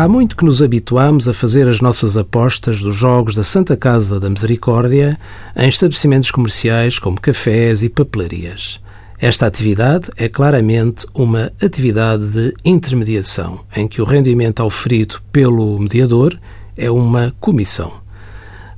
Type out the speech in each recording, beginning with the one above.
Há muito que nos habituamos a fazer as nossas apostas dos jogos da Santa Casa da Misericórdia em estabelecimentos comerciais como cafés e papelarias. Esta atividade é claramente uma atividade de intermediação, em que o rendimento auferido pelo mediador é uma comissão.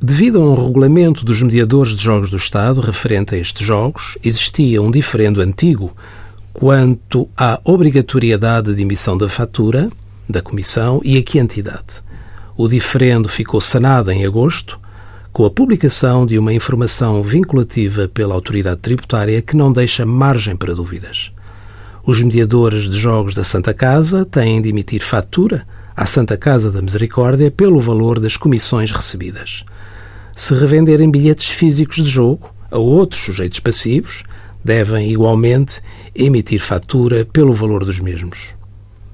Devido a um regulamento dos mediadores de jogos do Estado referente a estes jogos, existia um diferendo antigo quanto à obrigatoriedade de emissão da fatura, da comissão e a quantidade. O diferendo ficou sanado em agosto, com a publicação de uma informação vinculativa pela autoridade tributária que não deixa margem para dúvidas. Os mediadores de jogos da Santa Casa têm de emitir fatura à Santa Casa da Misericórdia pelo valor das comissões recebidas se revenderem bilhetes físicos de jogo a outros sujeitos passivos, devem igualmente emitir fatura pelo valor dos mesmos.